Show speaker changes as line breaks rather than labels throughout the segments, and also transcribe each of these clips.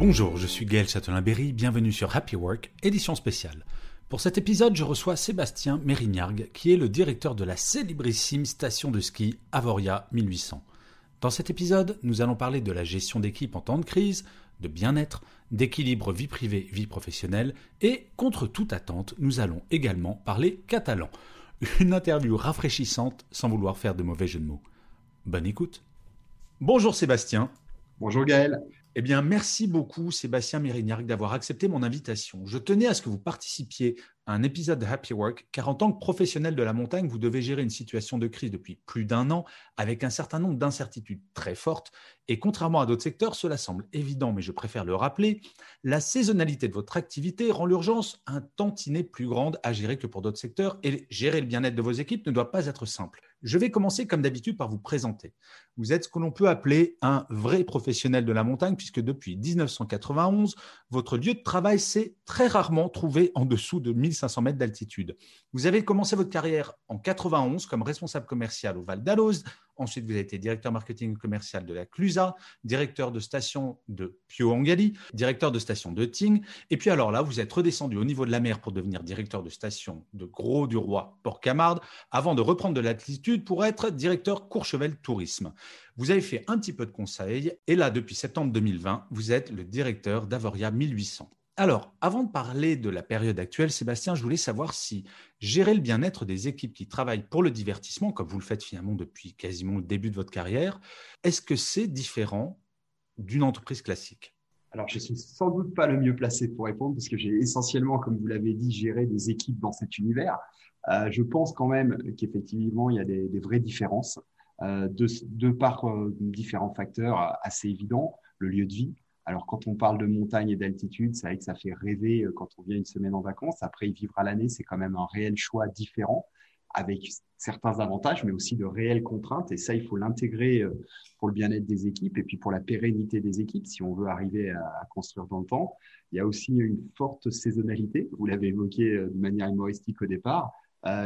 Bonjour, je suis Gaël Châtelain-Berry, bienvenue sur Happy Work, édition spéciale. Pour cet épisode, je reçois Sébastien Mérignargues, qui est le directeur de la célébrissime station de ski Avoria 1800. Dans cet épisode, nous allons parler de la gestion d'équipe en temps de crise, de bien-être, d'équilibre vie privée-vie professionnelle, et contre toute attente, nous allons également parler catalan. Une interview rafraîchissante sans vouloir faire de mauvais jeux de mots. Bonne écoute. Bonjour Sébastien.
Bonjour Gaël.
Eh bien, merci beaucoup, Sébastien Mérignargues, d'avoir accepté mon invitation. Je tenais à ce que vous participiez à un épisode de Happy Work, car en tant que professionnel de la montagne, vous devez gérer une situation de crise depuis plus d'un an, avec un certain nombre d'incertitudes très fortes. Et contrairement à d'autres secteurs, cela semble évident, mais je préfère le rappeler, la saisonnalité de votre activité rend l'urgence un tantinet plus grande à gérer que pour d'autres secteurs, et gérer le bien-être de vos équipes ne doit pas être simple. Je vais commencer comme d'habitude par vous présenter. Vous êtes ce que l'on peut appeler un vrai professionnel de la montagne, puisque depuis 1991, votre lieu de travail s'est très rarement trouvé en dessous de 1500 mètres d'altitude. Vous avez commencé votre carrière en 91 comme responsable commercial au Val d'Alloz, Ensuite, vous avez été directeur marketing commercial de la Clusa, directeur de station de Pio-Angali, directeur de station de Ting. Et puis alors là, vous êtes redescendu au niveau de la mer pour devenir directeur de station de Gros-du-Roi, Port-Camarde, avant de reprendre de l'altitude pour être directeur Courchevel Tourisme. Vous avez fait un petit peu de conseil et là, depuis septembre 2020, vous êtes le directeur d'Avoria 1800. Alors, avant de parler de la période actuelle, Sébastien, je voulais savoir si gérer le bien-être des équipes qui travaillent pour le divertissement, comme vous le faites finalement depuis quasiment le début de votre carrière, est-ce que c'est différent d'une entreprise classique?
Alors, je suis sans doute pas le mieux placé pour répondre parce que j'ai essentiellement, comme vous l'avez dit, géré des équipes dans cet univers. Euh, je pense quand même qu'effectivement, il y a des, vraies différences euh, de, par euh, différents facteurs assez évidents. Le lieu de vie, alors, quand on parle de montagne et d'altitude, c'est vrai que ça fait rêver euh, quand on vient une semaine en vacances. Après, y vivre à l'année, c'est quand même un réel choix différent avec certains avantages, mais aussi de réelles contraintes. Et ça, il faut l'intégrer euh, pour le bien-être des équipes et puis pour la pérennité des équipes, si on veut arriver à construire dans le temps. Il y a aussi une forte saisonnalité. Vous l'avez évoqué euh, de manière humoristique au départ.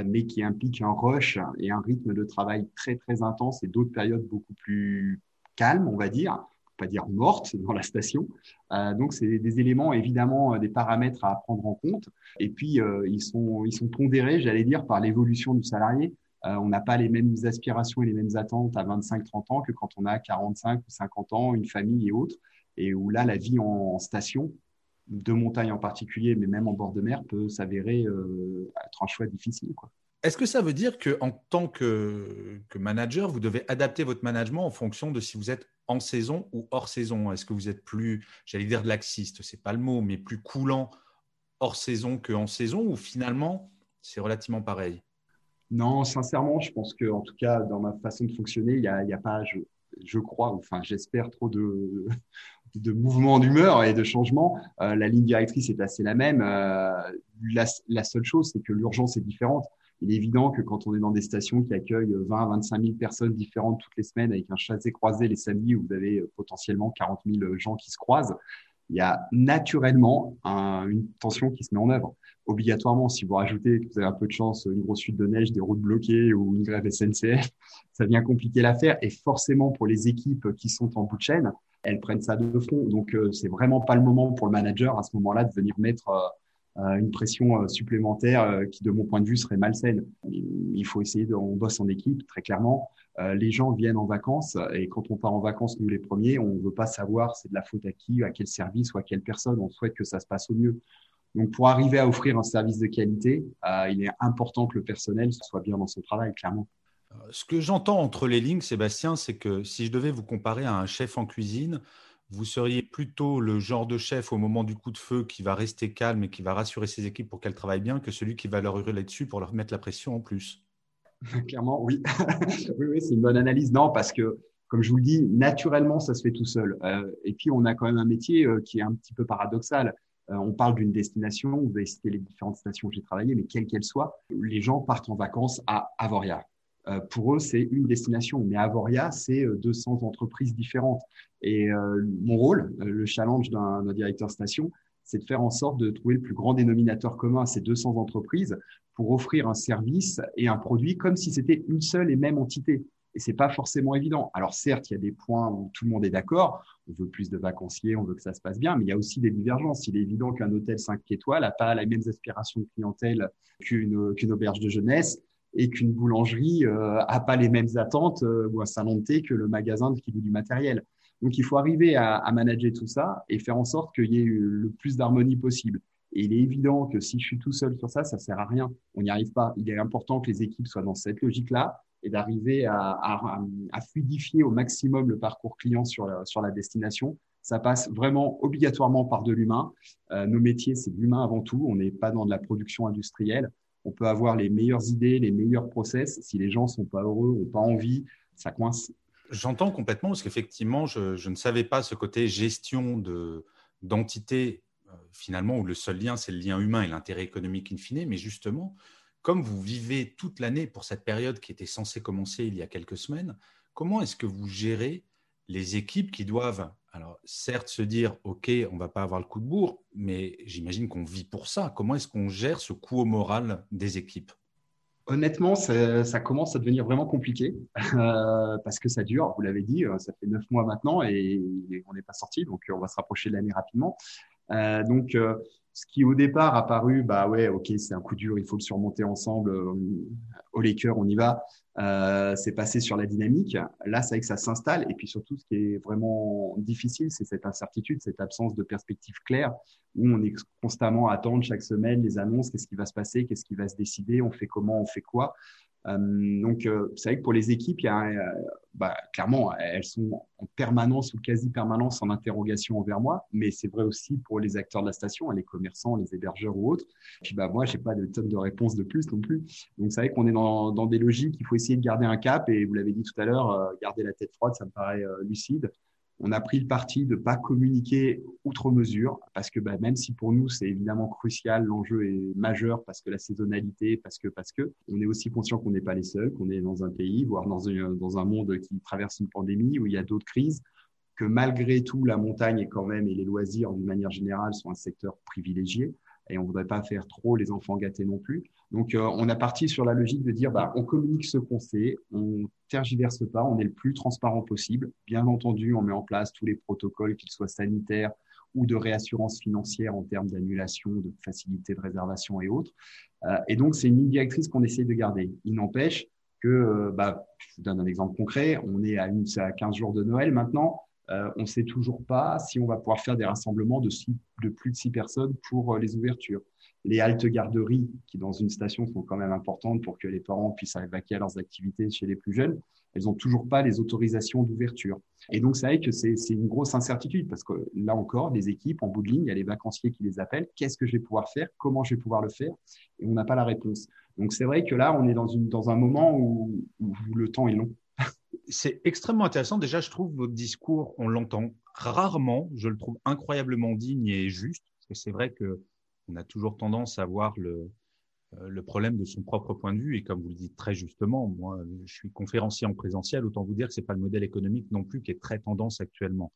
mais qui implique un rush et un rythme de travail très très intense et d'autres périodes beaucoup plus calmes, on va dire, pas dire morte dans la station. Euh, donc, c'est des éléments, évidemment, euh, des paramètres à prendre en compte. Et puis, euh, ils, sont, ils sont pondérés, j'allais dire, par l'évolution du salarié. on n'a pas les mêmes aspirations et les mêmes attentes à 25-30 ans que quand on a 45 ou 50 ans, une famille et autres. Et où là, la vie en, station, de montagne en particulier, mais même en bord de mer, peut s'avérer être un choix difficile. Quoi.
Est-ce que ça veut dire qu'en tant que, que, manager, vous devez adapter votre management en fonction de si vous êtes en saison ou hors saison? Est-ce que vous êtes plus, j'allais dire laxiste, c'est pas le mot, mais plus coulant hors saison qu'en saison ou finalement c'est relativement pareil?
Non, sincèrement, je pense que en tout cas dans ma façon de fonctionner, il n'y a, a, pas, je, je crois, enfin j'espère trop de, de mouvements d'humeur et de changements. Euh, la ligne directrice est assez la même. Euh, la, seule chose, c'est que l'urgence est différente il est évident que quand on est dans des stations qui accueillent 20 à 25 000 personnes différentes toutes les semaines avec un chassé croisé les samedis où vous avez euh, potentiellement 40 000 gens qui se croisent, il y a naturellement une tension qui se met en œuvre. Obligatoirement, si vous rajoutez que vous avez un peu de chance, une grosse chute de neige, des routes bloquées ou une grève SNCF, ça vient compliquer l'affaire. Et forcément, pour les équipes qui sont en bout de chaîne, elles prennent ça de front. Donc, euh, c'est vraiment pas le moment pour le manager à ce moment-là de venir mettre euh, une pression euh, supplémentaire euh, qui, de mon point de vue, serait malsaine. Il faut essayer de, on bosse en équipe, très clairement. les gens viennent en vacances et quand on part en vacances, nous les premiers, on ne veut pas savoir c'est de la faute à qui, à quel service ou à quelle personne. On souhaite que ça se passe au mieux. Donc, pour arriver à offrir un service de qualité, il est important que le personnel soit bien dans son travail, clairement.
Ce que j'entends entre les lignes, Sébastien, c'est que si je devais vous comparer à un chef en cuisine, vous seriez plutôt le genre de chef au moment du coup de feu qui va rester calme et qui va rassurer ses équipes pour qu'elles travaillent bien que celui qui va leur hurler dessus pour leur mettre la pression en plus?
Clairement, oui. oui, oui c'est une bonne analyse. Non, parce que, comme je vous le dis, naturellement, ça se fait tout seul. Euh, et puis, on a quand même un métier euh, qui est un petit peu paradoxal. Euh, on parle d'une destination, vous avez cité les différentes stations où j'ai travaillé, mais quelles qu'elles soient, les gens partent en vacances à Avoria. Euh, pour eux, c'est une destination. Mais Avoria, c'est 200 euh, entreprises différentes. Et euh, mon rôle, le challenge d'un directeur station, c'est de faire en sorte de trouver le plus grand dénominateur commun à ces 200 entreprises pour offrir un service et un produit comme si c'était une seule et même entité. Et c'est pas forcément évident. Alors certes, il y a des points où tout le monde est d'accord. On veut plus de vacanciers, on veut que ça se passe bien, mais il y a aussi des divergences. Il est évident qu'un hôtel 5 étoiles n'a pas les mêmes aspirations de clientèle qu'une auberge de jeunesse et qu'une boulangerie euh, a pas les mêmes attentes euh, ou un salon de thé que le magasin qui loue du matériel. Donc, il faut arriver à, à manager tout ça et faire en sorte qu'il y ait le plus d'harmonie possible. Et il est évident que si je suis tout seul sur ça, ça sert à rien. On n'y arrive pas. Il est important que les équipes soient dans cette logique-là et d'arriver à, à, à, fluidifier au maximum le parcours client sur la, sur la destination. Ça passe vraiment obligatoirement par de l'humain. Euh, nos métiers, c'est de l'humain avant tout. On n'est pas dans de la production industrielle on peut avoir les meilleures idées, les meilleurs process. Si les gens sont pas heureux, n'ont pas envie, ça coince.
J'entends complètement parce qu'effectivement, je, ne savais pas ce côté gestion de d'entité euh, finalement où le seul lien c'est le lien humain et l'intérêt économique in fine. Mais justement, comme vous vivez toute l'année pour cette période qui était censée commencer il y a quelques semaines, comment est-ce que vous gérez les équipes qui doivent alors, certes, se dire, OK, on ne va pas avoir le coup de bourre, mais j'imagine qu'on vit pour ça. Comment est-ce qu'on gère ce coup au moral des équipes?
Honnêtement, ça, commence à devenir vraiment compliqué euh, parce que ça dure. Vous l'avez dit, euh, ça fait neuf mois maintenant et on n'est pas sorti, donc on va se rapprocher de l'année rapidement. Euh, donc, ce qui au départ a paru, bah ouais, ok, c'est un coup dur, il faut le surmonter ensemble. au Laker, on y va. Euh, c'est passé sur la dynamique. Là, c'est vrai que ça s'installe. Et puis surtout, ce qui est vraiment difficile, c'est cette incertitude, cette absence de perspective claire, où on est constamment à attendre chaque semaine les annonces, qu'est-ce qui va se passer, qu'est-ce qui va se décider, on fait comment, on fait quoi. Euh, donc, euh, c'est vrai que pour les équipes, il y a, euh, bah, clairement, elles sont en permanence ou quasi permanence en interrogation envers moi, mais c'est vrai aussi pour les acteurs de la station, les commerçants, les hébergeurs ou autres. Puis, bah, moi, j'ai pas de tonne de réponses de plus non plus. Donc, c'est vrai qu'on est dans, dans, des logiques. Il faut essayer de garder un cap et vous l'avez dit tout à l'heure, garder la tête froide, ça me paraît lucide on a pris le parti de pas communiquer outre mesure parce que bah, même si pour nous c'est évidemment crucial, l'enjeu est majeur parce que la saisonnalité, parce que parce que on est aussi conscient qu'on n'est pas les seuls, qu'on est dans un pays, voire dans un, dans un monde qui traverse une pandémie où il y a d'autres crises, que malgré tout la montagne est quand même et les loisirs d'une manière générale sont un secteur privilégié et on voudrait pas faire trop les enfants gâtés non plus. Donc, euh, on a parti sur la logique de dire, bah, on communique ce qu'on sait, on tergiverse pas, on est le plus transparent possible. Bien entendu, on met en place tous les protocoles, qu'ils soient sanitaires ou de réassurance financière en termes d'annulation, de facilité de réservation et autres. Euh, et donc, c'est une ligne directrice qu'on essaye de garder. Il n'empêche que, euh, bah, je vous donne un exemple concret, on est à, une, à 15 jours de Noël maintenant. Euh, on ne sait toujours pas si on va pouvoir faire des rassemblements de, plus de six personnes pour euh, les ouvertures. Les haltes garderies, qui dans une station sont quand même importantes pour que les parents puissent évacuer leurs activités chez les plus jeunes, elles n'ont toujours pas les autorisations d'ouverture. Et donc, c'est vrai que c'est une grosse incertitude parce que là encore, les équipes en bout de ligne, il y a les vacanciers qui les appellent. Qu'est-ce que je vais pouvoir faire? Comment je vais pouvoir le faire? Et on n'a pas la réponse. Donc, c'est vrai que là, on est dans un moment où le temps est long
c'est extrêmement intéressant. Déjà, je trouve votre discours, on l'entend rarement. Je le trouve incroyablement digne et juste. Parce que c'est vrai que on a toujours tendance à voir le, euh, le problème de son propre point de vue. Et comme vous le dites très justement, moi, je suis conférencier en présentiel. Autant vous dire que c'est pas le modèle économique non plus qui est très tendance actuellement.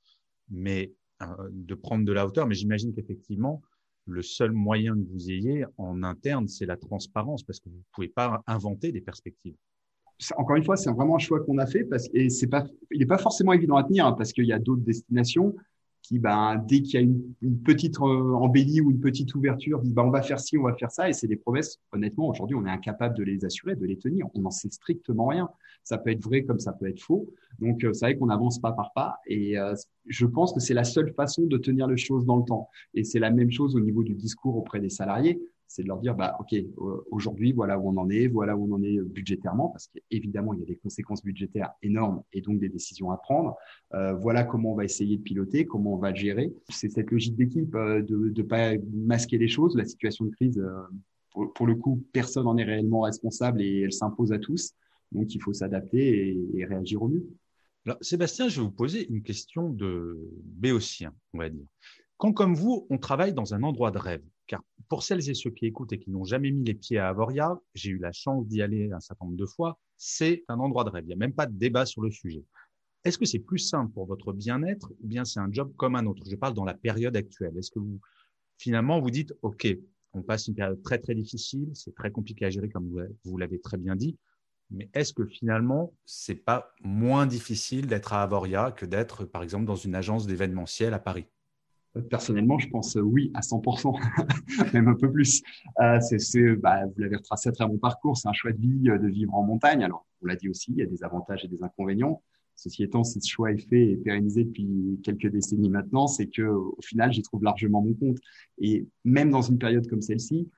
Mais euh, de prendre de la hauteur. Mais j'imagine qu'effectivement, le seul moyen que vous ayez en interne, c'est la transparence, parce que vous ne pouvez pas inventer des perspectives
encore une fois, c'est vraiment un choix qu'on a fait parce et c'est pas, il n'est pas forcément évident à tenir hein, parce qu'il y a d'autres destinations qui, ben, dès qu'il y a une, petite euh, embellie ou une petite ouverture, disent ben, on va faire ci, on va faire ça, et c'est des promesses. Honnêtement, aujourd'hui, on est incapable de les assurer, de les tenir. On n'en sait strictement rien. Ça peut être vrai comme ça peut être faux. Donc, euh, c'est vrai qu'on n'avance pas par pas, et euh, je pense que c'est la seule façon de tenir les choses dans le temps. Et c'est la même chose au niveau du discours auprès des salariés c'est de leur dire, bah, OK, aujourd'hui, voilà où on en est, voilà où on en est budgétairement, parce qu'évidemment, il y a des conséquences budgétaires énormes et donc des décisions à prendre. Euh, voilà comment on va essayer de piloter, comment on va gérer. C'est cette logique d'équipe euh, de ne pas masquer les choses. La situation de crise, euh, pour, le coup, personne n'en est réellement responsable et elle s'impose à tous. Donc, il faut s'adapter et, et, réagir au mieux.
Alors, Sébastien, je vais vous poser une question de béotien, on va dire. Quand, comme vous, on travaille dans un endroit de rêve, car pour celles et ceux qui écoutent et qui n'ont jamais mis les pieds à Avoria, j'ai eu la chance d'y aller un certain nombre de fois, c'est un endroit de rêve. Il n'y a même pas de débat sur le sujet. Est-ce que c'est plus simple pour votre bien-être ou bien c'est un job comme un autre? Je parle dans la période actuelle. Est-ce que finalement, vous dites, OK, on passe une période très, très difficile, c'est très compliqué à gérer, comme vous l'avez très bien dit, mais est-ce que finalement, c'est pas moins difficile d'être à Avoria que d'être, par exemple, dans une agence d'événementiel à Paris?
Personnellement, je pense euh, oui à 100%, même un peu plus. Euh, c'est, bah, vous l'avez retracé à travers mon parcours, c'est un choix de vie euh, de vivre en montagne. Alors, on l'a dit aussi, il y a des avantages et des inconvénients. Ceci étant, si ce choix est fait et pérennisé depuis quelques décennies maintenant, c'est que au final, j'y trouve largement mon compte. Et même dans une période comme celle-ci,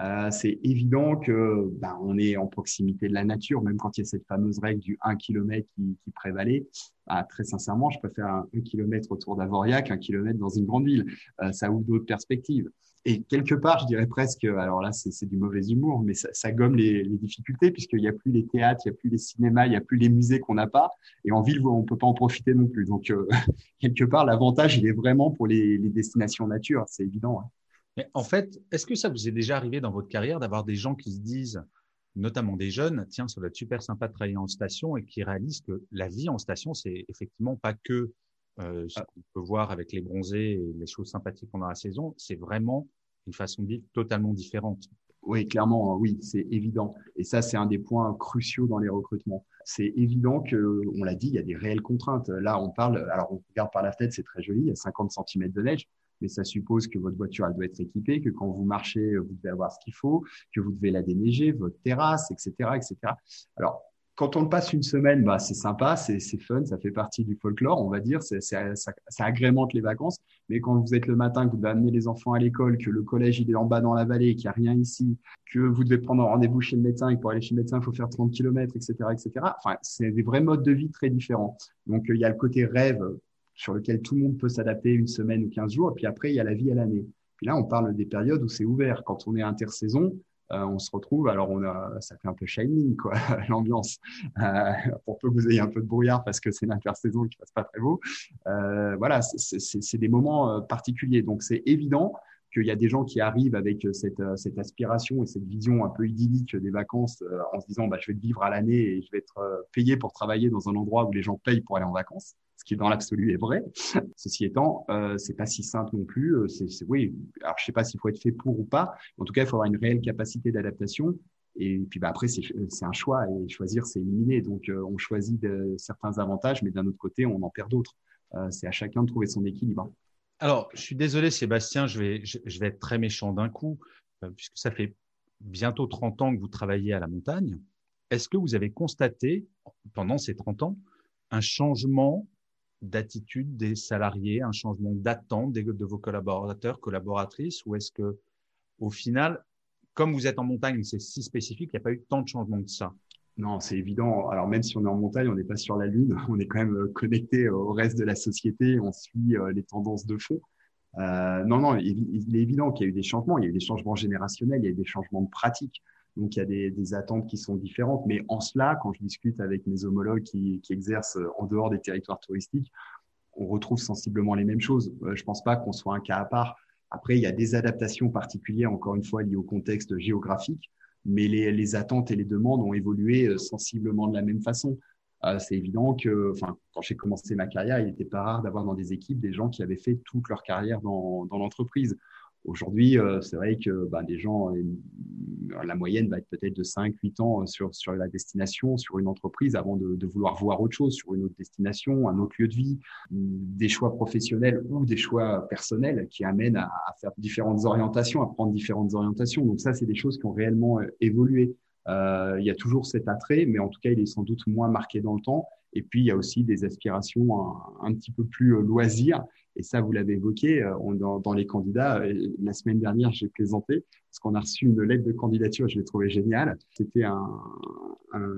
euh, c'est évident que bah, on est en proximité de la nature, même quand il y a cette fameuse règle du 1 km qui, qui prévalait. Bah, très sincèrement, je préfère un, 1 km autour d'Avoria qu'un kilomètre dans une grande ville. Euh, ça ouvre d'autres perspectives. Et quelque part, je dirais presque, alors là, c'est du mauvais humour, mais ça, ça gomme les, les difficultés puisqu'il n'y a plus les théâtres, il n'y a plus les cinémas, il n'y a plus les musées qu'on n'a pas. Et en ville, on ne peut pas en profiter non plus. Donc, euh, quelque part, l'avantage, il est vraiment pour les, les destinations nature, c'est évident. Hein.
En fait, est-ce que ça vous est déjà arrivé dans votre carrière d'avoir des gens qui se disent, notamment des jeunes, tiens, ça va être super sympa de travailler en station et qui réalisent que la vie en station, c'est effectivement pas que euh, ce qu'on peut voir avec les bronzés et les choses sympathiques pendant la saison, c'est vraiment une façon de vivre totalement différente.
Oui, clairement, oui, c'est évident. Et ça, c'est un des points cruciaux dans les recrutements. C'est évident que, on l'a dit, il y a des réelles contraintes. Là, on parle, alors on regarde par la tête, c'est très joli, il y a 50 cm de neige mais ça suppose que votre voiture elle doit être équipée, que quand vous marchez, vous devez avoir ce qu'il faut, que vous devez la déneiger, votre terrasse, etc., etc. Alors quand on passe une semaine, bah, c'est sympa, c'est fun, ça fait partie du folklore, on va dire, ça, ça, agrémente les vacances. Mais quand vous êtes le matin, que vous devez amener les enfants à l'école, que le collège il est en bas dans la vallée, qu'il n'y a rien ici, que vous devez prendre rendez-vous chez le médecin et que pour aller chez le médecin, il faut faire 30 km, etc., etc. Enfin, c'est des vrais modes de vie très différents. Donc, euh, il y a le côté rêve sur lequel tout le monde peut s'adapter une semaine ou 15 jours. Et puis après, il y a la vie à l'année. Puis là, on parle des périodes où c'est ouvert. Quand on est intersaison, euh, on se retrouve, alors on a, ça fait un peu shining, quoi, l'ambiance. Euh, pour peu que vous ayez un peu de brouillard parce que c'est l'intersaison qui passe pas très beau. Euh, voilà, c'est des moments particuliers. Donc c'est évident qu'il y a des gens qui arrivent avec cette, cette, aspiration et cette vision un peu idyllique des vacances en se disant bah, je vais vivre à l'année et je vais être payé pour travailler dans un endroit où les gens payent pour aller en vacances ce qui dans l'absolu est vrai. Ceci étant, euh, c'est pas si simple non plus. Euh, c'est, oui, alors je sais pas s'il faut être fait pour ou pas. En tout cas, il faut avoir une réelle capacité d'adaptation. Et puis bah, après, c'est, c'est un choix et choisir, c'est éliminer. Donc, euh, on choisit certains avantages, mais d'un autre côté, on en perd d'autres. Euh, c'est à chacun de trouver son équilibre.
Alors, je suis désolé, Sébastien, je vais, je, vais être très méchant d'un coup, euh, puisque ça fait bientôt 30 ans que vous travaillez à la montagne. Est-ce que vous avez constaté, pendant ces 30 ans, un changement d'attitude des salariés, un changement d'attente de vos collaborateurs, collaboratrices, ou est-ce que, au final, comme vous êtes en montagne, c'est si spécifique, il n'y a pas eu tant de changements que ça?
Non, c'est évident. Alors même si on est en montagne, on n'est pas sur la Lune, on est quand même euh, connecté au reste de la société, on suit euh, les tendances de fond. Euh, non, non, il, est évident qu'il y a eu des changements, il y a eu des changements générationnels, il y a eu des changements de pratiques. Donc, il y a des, attentes qui sont différentes. Mais en cela, quand je discute avec mes homologues qui, exercent en dehors des territoires touristiques, on retrouve sensiblement les mêmes choses. Euh, je pense pas qu'on soit un cas à part. Après, il y a des adaptations particulières, encore une fois, liées au contexte géographique, mais les, attentes et les demandes ont évolué euh, sensiblement de la même façon. Euh, c'est évident que, enfin, quand j'ai commencé ma carrière, il n'était pas rare d'avoir dans des équipes des gens qui avaient fait toute leur carrière dans l'entreprise. Aujourd'hui, euh, c'est vrai que bah, des gens, euh, la moyenne va être peut-être de 5-8 ans euh, sur, sur la destination, sur une entreprise, avant de, vouloir voir autre chose, sur une autre destination, un autre lieu de vie, des choix professionnels ou des choix personnels qui amènent à, faire différentes orientations, à prendre différentes orientations. Donc ça, c'est des choses qui ont réellement évolué. Il y a toujours cet attrait, mais en tout cas, il est sans doute moins marqué dans le temps. Et puis, il y a aussi des aspirations un, petit peu plus loisirs. Et ça, vous l'avez évoqué euh, dans, les candidats. La semaine dernière, j'ai présenté parce qu'on a reçu une lettre de candidature. Je l'ai trouvé géniale. C'était un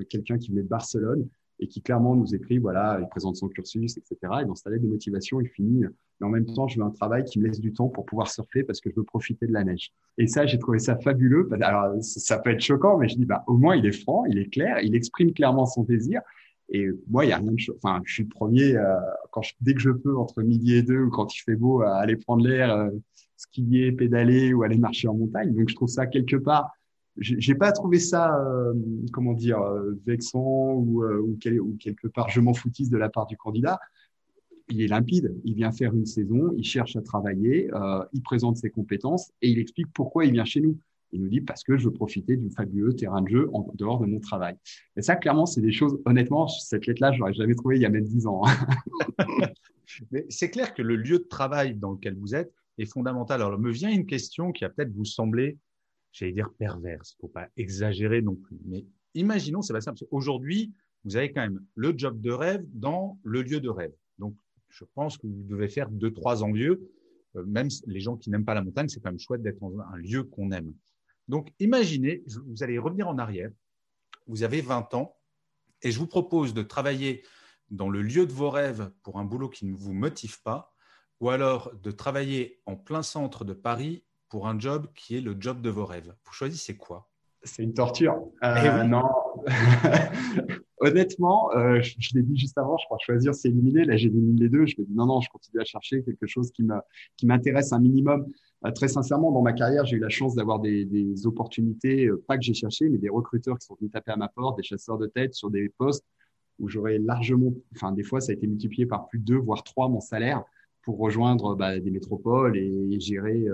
quelqu'un qui venait de Barcelone et qui clairement nous écrit, voilà, il présente son cursus, etc. Et dans sa lettre de motivation, il finit, mais en même temps, je veux un travail qui me laisse du temps pour pouvoir surfer parce que je veux profiter de la neige. Et ça, j'ai trouvé ça fabuleux. Alors, ça peut être choquant, mais je dis, bah, au moins, il est franc, il est clair, il exprime clairement son désir. Et moi, il y a rien de Enfin, je suis le premier, euh, quand dès que je peux, entre midi et deux, ou quand il fait beau, à aller prendre l'air, euh, skier, pédaler ou aller marcher en montagne. Donc, je trouve ça quelque part j'ai pas trouvé ça, euh, comment dire, vexant ou, ou, quelque part je m'en foutisse de la part du candidat. Il est limpide, il vient faire une saison, il cherche à travailler, il présente ses compétences et il explique pourquoi il vient chez nous. Il nous dit parce que je veux profiter du fabuleux terrain de jeu en dehors de mon travail. Et ça, clairement, c'est des choses, honnêtement, cette lettre-là, je l'aurais jamais trouvé il y a même dix ans. Hein.
Mais c'est clair que le lieu de travail dans lequel vous êtes est fondamental. Alors, me vient une question qui a peut-être vous sembler j'allais dire perverse, faut pas exagérer non plus. Mais imaginons, Sébastien, parce qu'aujourd'hui, vous avez quand même le job de rêve dans le lieu de rêve. Donc, je pense que vous devez faire deux, trois envieux. Euh, même les gens qui n'aiment pas la montagne, c'est quand même chouette d'être dans un lieu qu'on aime. Donc, imaginez, vous allez revenir en arrière. Vous avez 20 ans et je vous propose de travailler dans le lieu de vos rêves pour un boulot qui ne vous motive pas, ou alors de travailler en plein centre de Paris pour un job qui est le job de vos rêves. Vous choisissez quoi?
C'est une torture. Euh, eh non. Honnêtement, euh, je, l'ai dit juste avant, je crois choisir, c'est éliminer. Là, j'élimine les deux. Je me dis non, non, je continue à chercher quelque chose qui qui m'intéresse un minimum. Euh, très sincèrement, dans ma carrière, j'ai eu la chance d'avoir des, des opportunités, pas que j'ai cherché, mais des recruteurs qui sont venus taper à ma porte, des chasseurs de tête sur des postes où j'aurais largement, enfin, des fois, ça a été multiplié par plus de deux, voire trois mon salaire pour rejoindre bah, des métropoles et, gérer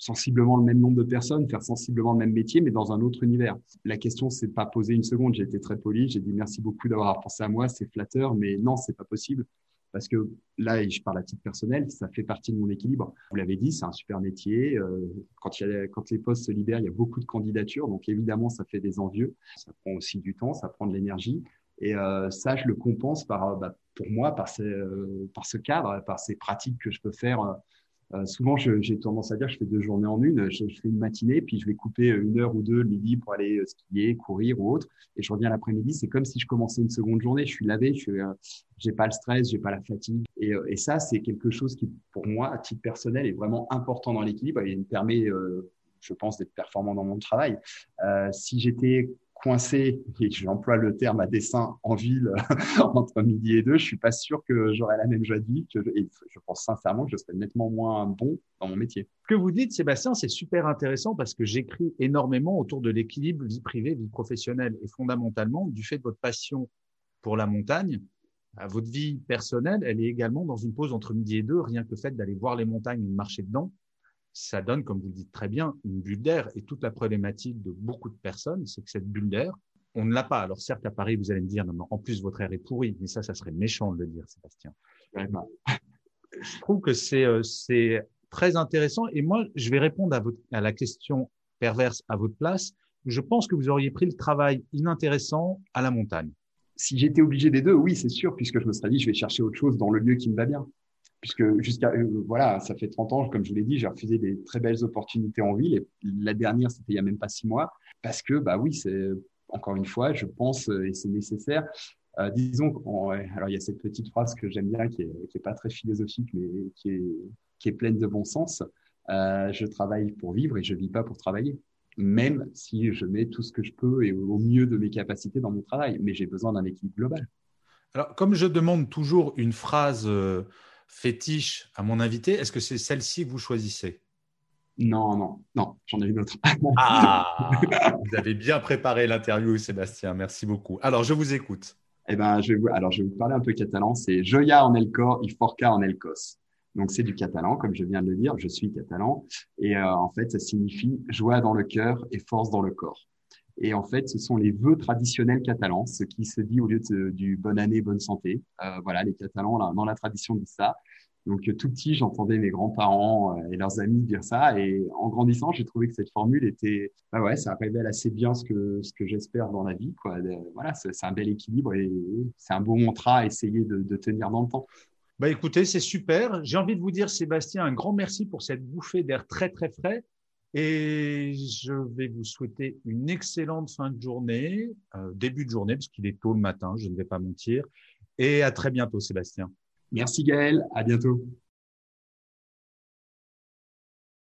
sensiblement le même nombre de personnes, faire sensiblement le même métier, mais dans un autre univers. La question s'est pas posée une seconde. J'ai été très poli. J'ai dit merci beaucoup d'avoir pensé à moi. C'est flatteur, mais non, c'est pas possible. Parce que là, je parle à titre personnel, ça fait partie de mon équilibre. Vous l'avez dit, c'est un super métier. Euh, quand, il y a, les postes se libèrent, il y a beaucoup de candidatures. Donc évidemment, ça fait des envieux. Ça prend aussi du temps, ça prend de l'énergie. Et euh, ça, je le compense par, bah, pour moi, par, euh, ce cadre, par ces pratiques que je peux faire euh, souvent, j'ai tendance à dire je fais deux journées en une. Je, fais une matinée, puis je vais couper une heure ou deux le midi pour aller euh, skier, courir ou autre, et je reviens l'après-midi. C'est comme si je commençais une seconde journée. Je suis lavé, je n'ai euh, pas le stress, j'ai pas la fatigue, et, et ça, c'est quelque chose qui, pour moi, à titre personnel, est vraiment important dans l'équilibre et me permet, je pense, d'être performant dans mon travail. si j'étais coincé, et j'emploie le terme à dessin en ville entre midi et deux, je suis pas sûr que j'aurais la même joie de vie. et je pense sincèrement que je serais nettement moins bon dans mon métier.
Ce que vous dites, Sébastien, c'est super intéressant parce que j'écris énormément autour de l'équilibre vie privée, vie professionnelle et fondamentalement du fait de votre passion pour la montagne. Votre vie personnelle, elle est également dans une pause entre midi et deux. Rien que le fait d'aller voir les montagnes et de marcher dedans, ça donne, comme vous le dites très bien, une bulle d'air. Et toute la problématique de beaucoup de personnes, c'est que cette bulle d'air, on ne l'a pas. Alors certes, à Paris, vous allez me dire, non, en plus, votre air est pourri. Mais ça, ça serait méchant de le dire, Sébastien. Je trouve que c'est euh, c'est très intéressant. Et moi, je vais répondre à, votre, à la question perverse à votre place. Je pense que vous auriez pris le travail inintéressant à la montagne.
Si j'étais obligé des deux, oui, c'est sûr, puisque je me serais dit, je vais chercher autre chose dans le lieu qui me va bien puisque jusqu'à euh, voilà, ça fait 30 ans, comme je vous l'ai dit, j'ai refusé des très belles opportunités en ville. Et la dernière, c'était il y a même pas six mois, parce que bah oui, c'est encore une fois, je pense euh, et c'est nécessaire. Euh, disons, alors il y a cette petite phrase que j'aime bien, qui est, qui est pas très philosophique, mais qui est, qui est pleine de bon sens. Je travaille pour vivre et je vis pas pour travailler. Même si je mets tout ce que je peux et au mieux de mes capacités dans mon travail, mais j'ai besoin d'un équilibre global.
Alors, comme je demande toujours une phrase fétiche à mon invité, est-ce que c'est celle-ci que vous choisissez?
Non, non, non, j'en ai une autre.
ah, vous avez bien préparé l'interview, Sébastien. Merci beaucoup. Alors, je vous écoute.
Eh ben, je vais vous, alors, je vais vous parler un peu catalan. C'est Joya en el cor y forca en el cos. Donc, c'est du catalan, comme je viens de le dire. Je suis catalan. Et euh, en fait, ça signifie joie dans le cœur et force dans le corps. Et en fait, ce sont les vœux traditionnels catalans, ce qui se dit au lieu de, du bonne année, bonne santé. Euh, voilà, les Catalans, là, dans la tradition, disent ça. Donc tout petit, j'entendais mes grands-parents et leurs amis dire ça, et en grandissant, j'ai trouvé que cette formule était, bah ouais, ça révèle assez bien ce que ce que j'espère dans la vie, quoi. Voilà, c'est un bel équilibre et c'est un beau mantra à essayer de, de tenir dans le temps.
Bah écoutez, c'est super. J'ai envie de vous dire, Sébastien, un grand merci pour cette bouffée d'air très très frais. Et je vais vous souhaiter une excellente fin de journée, euh, début de journée, parce qu'il est tôt le matin, je ne vais pas mentir. Et à très bientôt, Sébastien.
Merci Gaël, à bientôt.